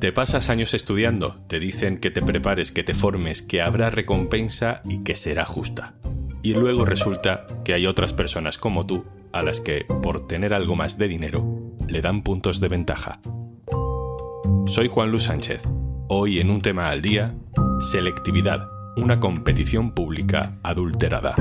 Te pasas años estudiando, te dicen que te prepares, que te formes, que habrá recompensa y que será justa. Y luego resulta que hay otras personas como tú a las que, por tener algo más de dinero, le dan puntos de ventaja. Soy Juan Luis Sánchez. Hoy en un tema al día, selectividad, una competición pública adulterada.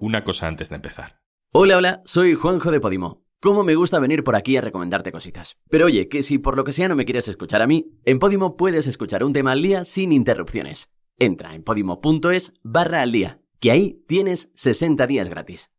Una cosa antes de empezar. Hola, hola, soy Juanjo de Podimo. Cómo me gusta venir por aquí a recomendarte cositas. Pero oye, que si por lo que sea no me quieres escuchar a mí, en Podimo puedes escuchar un tema al día sin interrupciones. Entra en podimo.es barra al día, que ahí tienes 60 días gratis.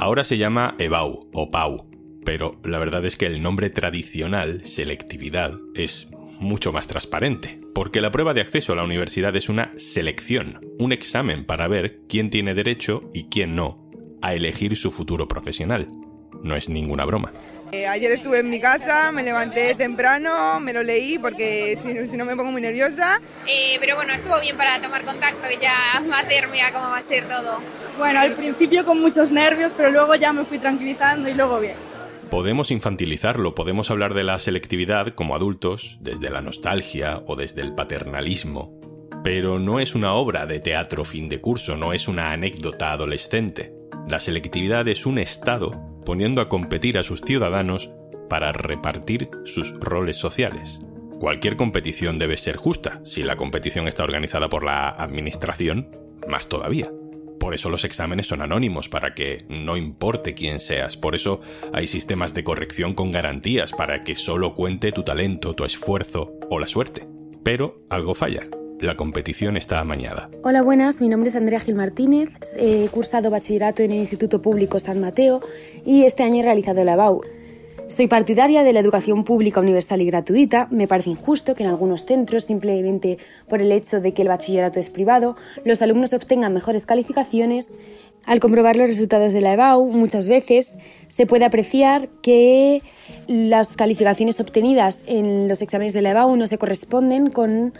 Ahora se llama EBAU o PAU, pero la verdad es que el nombre tradicional, selectividad, es mucho más transparente, porque la prueba de acceso a la universidad es una selección, un examen para ver quién tiene derecho y quién no a elegir su futuro profesional. No es ninguna broma. Eh, ayer estuve en mi casa, me levanté temprano, me lo leí porque si, no me pongo muy nerviosa. Eh, pero bueno, estuvo bien para tomar contacto y ya hacerme a cómo va a ser todo. Bueno, al principio con muchos nervios, pero luego ya me fui tranquilizando y luego bien. Podemos infantilizarlo, podemos hablar de la selectividad como adultos, desde la nostalgia o desde el paternalismo, pero no es una obra de teatro fin de curso, no es una anécdota adolescente. La selectividad es un Estado poniendo a competir a sus ciudadanos para repartir sus roles sociales. Cualquier competición debe ser justa. Si la competición está organizada por la Administración, más todavía. Por eso los exámenes son anónimos, para que no importe quién seas. Por eso hay sistemas de corrección con garantías, para que solo cuente tu talento, tu esfuerzo o la suerte. Pero algo falla. La competición está amañada. Hola, buenas. Mi nombre es Andrea Gil Martínez. He cursado bachillerato en el Instituto Público San Mateo y este año he realizado la BAU. Soy partidaria de la educación pública universal y gratuita. Me parece injusto que en algunos centros, simplemente por el hecho de que el bachillerato es privado, los alumnos obtengan mejores calificaciones. Al comprobar los resultados de la EBAU, muchas veces se puede apreciar que las calificaciones obtenidas en los exámenes de la EBAU no se corresponden con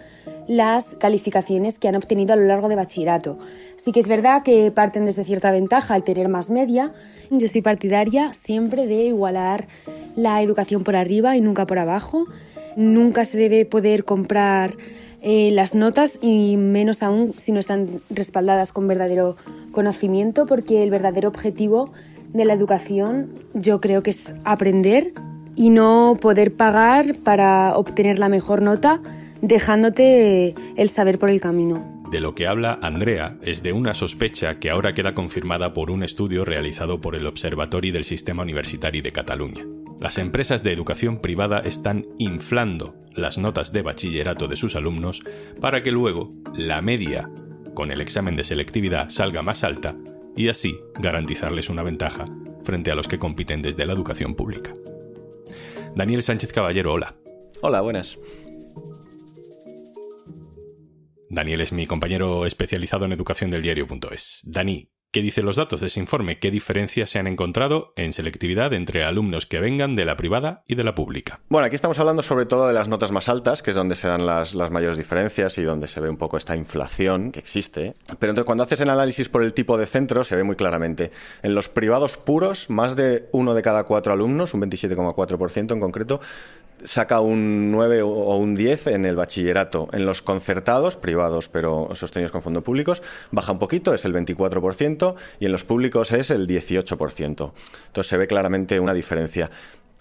las calificaciones que han obtenido a lo largo de bachillerato. Sí que es verdad que parten desde cierta ventaja al tener más media. Yo estoy partidaria siempre de igualar la educación por arriba y nunca por abajo. Nunca se debe poder comprar eh, las notas y menos aún si no están respaldadas con verdadero conocimiento porque el verdadero objetivo de la educación yo creo que es aprender y no poder pagar para obtener la mejor nota dejándote el saber por el camino. De lo que habla Andrea es de una sospecha que ahora queda confirmada por un estudio realizado por el Observatorio del Sistema Universitario de Cataluña. Las empresas de educación privada están inflando las notas de bachillerato de sus alumnos para que luego la media con el examen de selectividad salga más alta y así garantizarles una ventaja frente a los que compiten desde la educación pública. Daniel Sánchez Caballero, hola. Hola, buenas. Daniel es mi compañero especializado en educación del diario.es. Dani, ¿qué dicen los datos de ese informe? ¿Qué diferencias se han encontrado en selectividad entre alumnos que vengan de la privada y de la pública? Bueno, aquí estamos hablando sobre todo de las notas más altas, que es donde se dan las, mayores diferencias y donde se ve un poco esta inflación que existe. Pero entonces, cuando haces el análisis por el tipo de centro, se ve muy claramente. En los privados puros, más de uno de cada cuatro alumnos, un 27,4% en concreto, saca un 9 o un 10 en el bachillerato. En los concertados, privados pero sostenidos con fondos públicos, baja un poquito, es el 24%, y en los públicos es el 18%. Entonces se ve claramente una diferencia.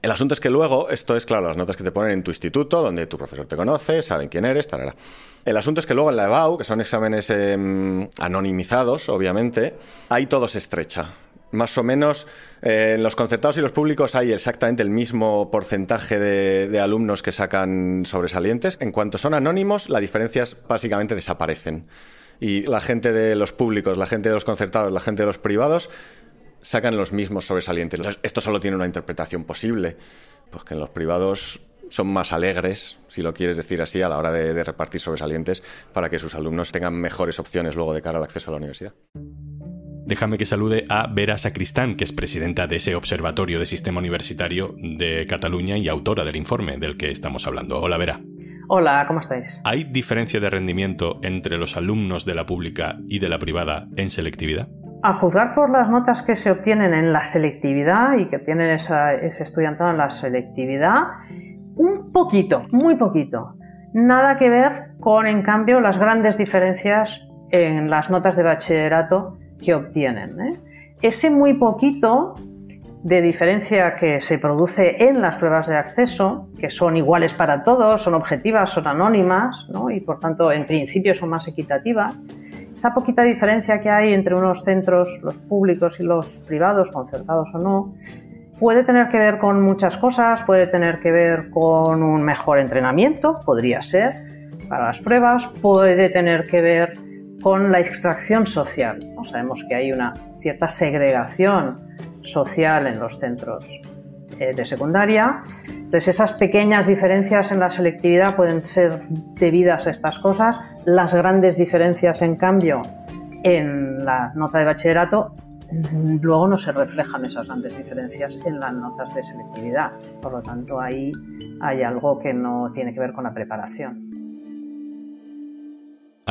El asunto es que luego, esto es claro, las notas que te ponen en tu instituto, donde tu profesor te conoce, saben quién eres, tal. El asunto es que luego en la EBAU, que son exámenes em, anonimizados, obviamente, ahí todo se estrecha más o menos eh, en los concertados y los públicos hay exactamente el mismo porcentaje de, alumnos que sacan sobresalientes. En cuanto son anónimos, las diferencias básicamente desaparecen. Y la gente de los públicos, la gente de los concertados, la gente de los privados sacan los mismos sobresalientes. Esto solo tiene una interpretación posible, pues que en los privados son más alegres, si lo quieres decir así, a la hora de repartir sobresalientes para que sus alumnos tengan mejores opciones luego de cara al acceso a la universidad déjame que salude a Vera Sacristán, que es presidenta de ese Observatorio de Sistema Universitario de Cataluña y autora del informe del que estamos hablando. Hola, Vera. Hola, ¿cómo estáis? ¿Hay diferencia de rendimiento entre los alumnos de la pública y de la privada en selectividad? A juzgar por las notas que se obtienen en la selectividad y que obtienen ese estudiantado en la selectividad, un poquito, muy poquito. Nada que ver con, en cambio, las grandes diferencias en las notas de bachillerato que obtienen. ¿eh? Ese muy poquito de diferencia que se produce en las pruebas de acceso, que son iguales para todos, son objetivas, son anónimas ¿no? y por tanto en principio son más equitativas, esa poquita diferencia que hay entre unos centros, los públicos y los privados, concertados o no, puede tener que ver con muchas cosas, puede tener que ver con un mejor entrenamiento, podría ser, para las pruebas, puede tener que ver con la extracción social. Sabemos que hay una cierta segregación social en los centros eh, de secundaria. Entonces, esas pequeñas diferencias en la selectividad pueden ser debidas a estas cosas. Las grandes diferencias, en cambio, en la nota de bachillerato, luego no se reflejan esas grandes diferencias en las notas de selectividad. Por lo tanto, ahí hay algo que no tiene que ver con la preparación.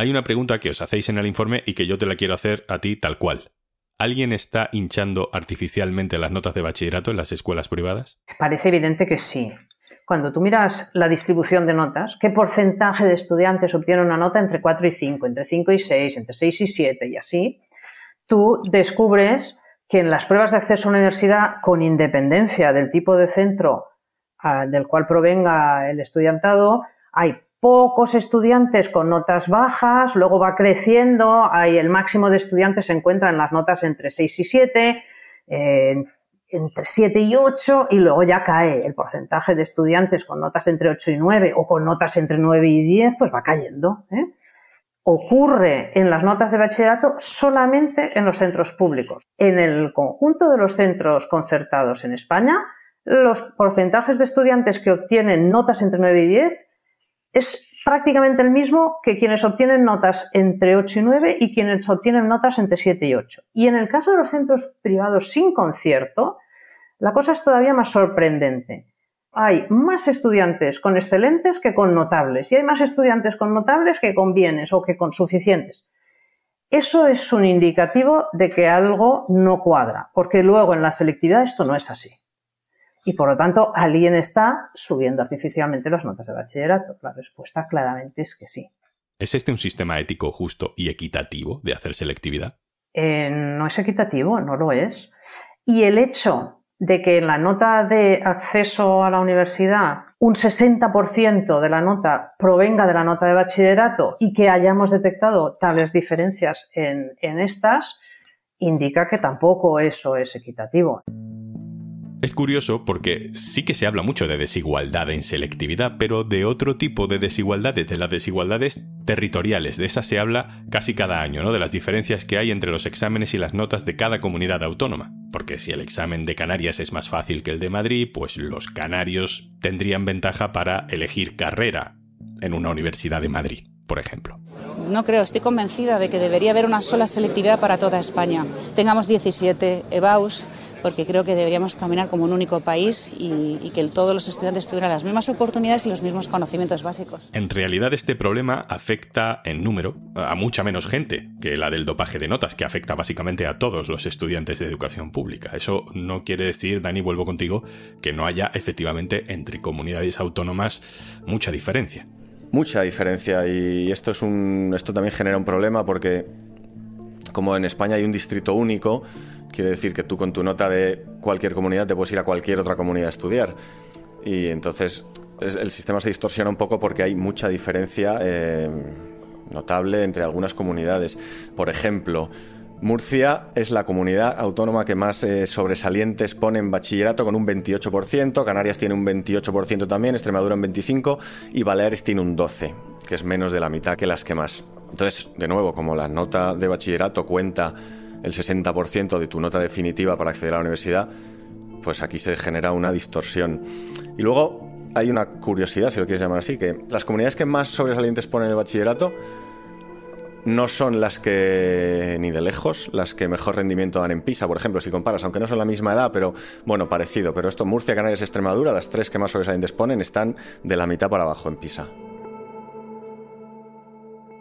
Hay una pregunta que os hacéis en el informe y que yo te la quiero hacer a ti tal cual. ¿Alguien está hinchando artificialmente las notas de bachillerato en las escuelas privadas? Parece evidente que sí. Cuando tú miras la distribución de notas, ¿qué porcentaje de estudiantes obtienen una nota entre 4 y 5, entre 5 y 6, entre 6 y 7 y así? Tú descubres que en las pruebas de acceso a la universidad, con independencia del tipo de centro ah, del cual provenga el estudiantado, hay pocos estudiantes con notas bajas, luego va creciendo, el máximo de estudiantes se encuentra en las notas entre 6 y 7, entre 7 y 8 y luego ya cae el porcentaje de estudiantes con notas entre 8 y 9 o con notas entre 9 y 10, pues va cayendo. ¿eh? Ocurre en las notas de bachillerato solamente en los centros públicos. En el conjunto de los centros concertados en España, los porcentajes de estudiantes que obtienen notas entre 9 y 10 es prácticamente el mismo que quienes obtienen notas entre 8 y 9 y quienes obtienen notas entre 7 y 8. Y en el caso de los centros privados sin concierto, la cosa es todavía más sorprendente. Hay más estudiantes con excelentes que con notables y hay más estudiantes con notables que con bienes o que con suficientes. Eso es un indicativo de que algo no cuadra, porque luego en la selectividad esto no es así y por lo tanto alguien está subiendo artificialmente las notas de bachillerato. La respuesta claramente es que sí. ¿Es este un sistema ético justo y equitativo de hacer selectividad? Eh, no es equitativo, no lo es. Y el hecho de que en la nota de acceso a la universidad un 60% de la nota provenga de la nota de bachillerato y que hayamos detectado tales diferencias en estas, indica que tampoco eso es equitativo. Es curioso porque sí que se habla mucho de desigualdad en selectividad, pero de otro tipo de desigualdades, de las desigualdades territoriales. De esas se habla casi cada año, ¿no? De las diferencias que hay entre los exámenes y las notas de cada comunidad autónoma. Porque si el examen de Canarias es más fácil que el de Madrid, pues los canarios tendrían ventaja para elegir carrera en una universidad de Madrid, por ejemplo. No creo, estoy convencida de que debería haber una sola selectividad para toda España. Tengamos 17 EBAUS porque creo que deberíamos caminar como un único país y, que todos los estudiantes tuvieran las mismas oportunidades y los mismos conocimientos básicos. En realidad este problema afecta en número a mucha menos gente que la del dopaje de notas, que afecta básicamente a todos los estudiantes de educación pública. Eso no quiere decir, Dani, vuelvo contigo, que no haya efectivamente entre comunidades autónomas mucha diferencia. Mucha diferencia y esto es un esto también genera un problema porque como en España hay un distrito único, Quiere decir que tú con tu nota de cualquier comunidad te puedes ir a cualquier otra comunidad a estudiar. Y entonces el sistema se distorsiona un poco porque hay mucha diferencia eh, notable entre algunas comunidades. Por ejemplo, Murcia es la comunidad autónoma que más eh, sobresalientes pone en bachillerato con un 28%, Canarias tiene un 28% también, Extremadura un 25% y Baleares tiene un 12%, que es menos de la mitad que las que más. Entonces, de nuevo, como la nota de bachillerato cuenta el 60% de tu nota definitiva para acceder a la universidad, pues aquí se genera una distorsión. Y luego hay una curiosidad, si lo quieres llamar así, que las comunidades que más sobresalientes ponen el bachillerato no son las que, ni de lejos, las que mejor rendimiento dan en PISA, por ejemplo, si comparas, aunque no son la misma edad, pero bueno, parecido. Pero esto, Murcia, Canarias, Extremadura, las tres que más sobresalientes ponen, están de la mitad para abajo en PISA.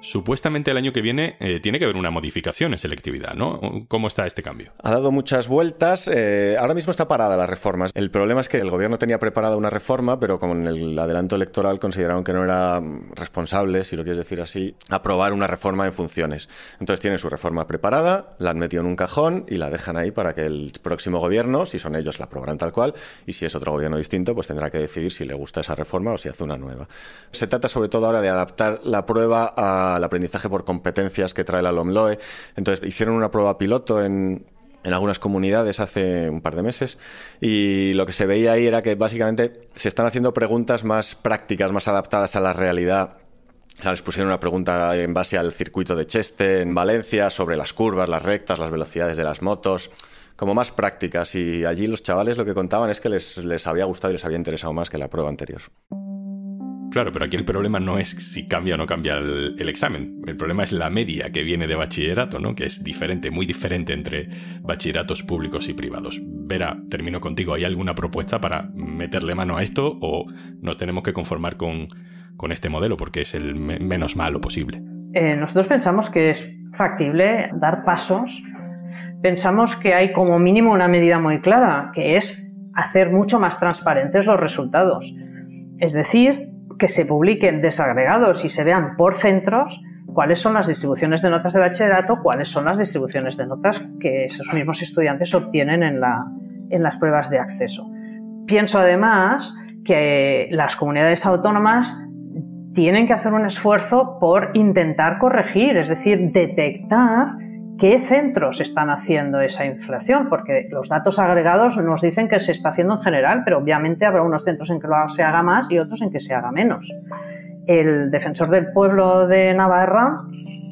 Supuestamente el año que viene eh, tiene que haber una modificación en selectividad, ¿no? ¿Cómo está este cambio? Ha dado muchas vueltas. Eh, ahora mismo está parada las reformas. El problema es que el gobierno tenía preparada una reforma, pero con el adelanto electoral consideraron que no era responsable, si lo quieres decir así, aprobar una reforma en funciones. Entonces tienen su reforma preparada, la han metido en un cajón y la dejan ahí para que el próximo gobierno, si son ellos, la aprobarán tal cual, y si es otro gobierno distinto, pues tendrá que decidir si le gusta esa reforma o si hace una nueva. Se trata sobre todo ahora de adaptar la prueba al aprendizaje por competencias que trae la LOMLOE. Entonces hicieron una prueba piloto en, en algunas comunidades hace un par de meses y lo que se veía ahí era que básicamente se están haciendo preguntas más prácticas, más adaptadas a la realidad. Les pusieron una pregunta en base al circuito de Cheste en Valencia sobre las curvas, las rectas, las velocidades de las motos, como más prácticas y allí los chavales lo que contaban es que les, les había gustado y les había interesado más que la prueba anterior. Claro, pero aquí el problema no es si cambia o no cambia el, examen. El problema es la media que viene de bachillerato, ¿no? Que es diferente, muy diferente entre bachilleratos públicos y privados. Vera, termino contigo. ¿Hay alguna propuesta para meterle mano a esto o nos tenemos que conformar con, con este modelo porque es el menos malo posible? Eh, nosotros pensamos que es factible dar pasos. Pensamos que hay como mínimo una medida muy clara, que es hacer mucho más transparentes los resultados. Es decir, que se publiquen desagregados y se vean por centros cuáles son las distribuciones de notas de bachillerato, cuáles son las distribuciones de notas que esos mismos estudiantes obtienen en, la, en las pruebas de acceso. Pienso además que las comunidades autónomas tienen que hacer un esfuerzo por intentar corregir, es decir, detectar qué centros están haciendo esa inflación, porque los datos agregados nos dicen que se está haciendo en general, pero obviamente habrá unos centros en que se haga más y otros en que se haga menos. El defensor del pueblo de Navarra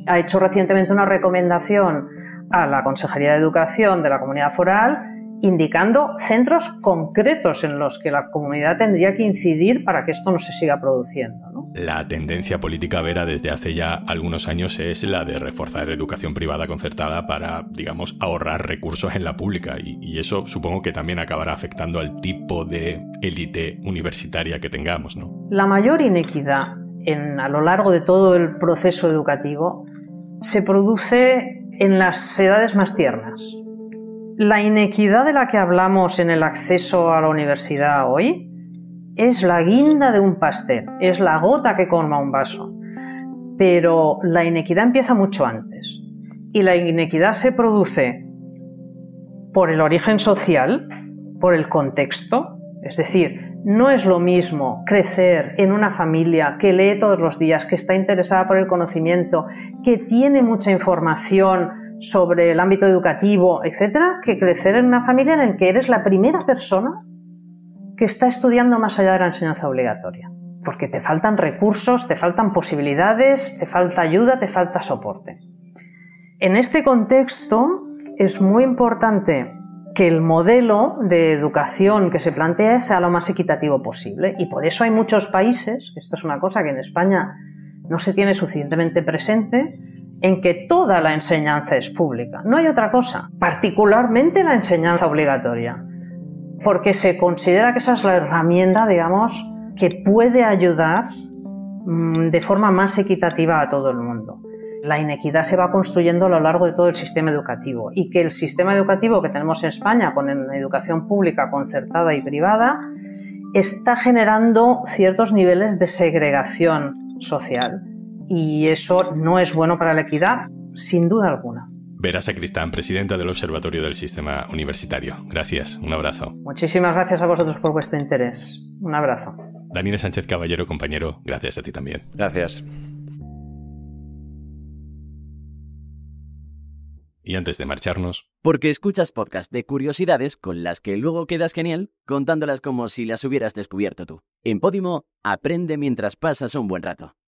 ha hecho recientemente una recomendación a la Consejería de Educación de la Comunidad Foral indicando centros concretos en los que la comunidad tendría que incidir para que esto no se siga produciendo. La tendencia política vera desde hace ya algunos años es la de reforzar educación privada concertada para, digamos, ahorrar recursos en la pública y, eso supongo que también acabará afectando al tipo de élite universitaria que tengamos. ¿no? La mayor inequidad en, a lo largo de todo el proceso educativo se produce en las edades más tiernas. La inequidad de la que hablamos en el acceso a la universidad hoy es la guinda de un pastel, es la gota que colma un vaso. Pero la inequidad empieza mucho antes. Y la inequidad se produce por el origen social, por el contexto. Es decir, no es lo mismo crecer en una familia que lee todos los días, que está interesada por el conocimiento, que tiene mucha información sobre el ámbito educativo, etcétera, que crecer en una familia en la que eres la primera persona que está estudiando más allá de la enseñanza obligatoria. Porque te faltan recursos, te faltan posibilidades, te falta ayuda, te falta soporte. En este contexto es muy importante que el modelo de educación que se plantea sea lo más equitativo posible. Y por eso hay muchos países, esto es una cosa que en España no se tiene suficientemente presente, en que toda la enseñanza es pública. No hay otra cosa, particularmente la enseñanza obligatoria, porque se considera que esa es la herramienta, digamos, que puede ayudar mm, de forma más equitativa a todo el mundo. La inequidad se va construyendo a lo largo de todo el sistema educativo y que el sistema educativo que tenemos en España con educación pública concertada y privada está generando ciertos niveles de segregación social y eso no es bueno para la equidad, sin duda alguna. Vera Sacristán, presidenta del Observatorio del Sistema Universitario. Gracias, un abrazo. Muchísimas gracias a vosotros por vuestro interés. Un abrazo. Daniel Sánchez Caballero, compañero, gracias a ti también. Gracias. Y antes de marcharnos... Porque escuchas podcast de curiosidades con las que luego quedas genial contándolas como si las hubieras descubierto tú. En Podimo, aprende mientras pasas un buen rato.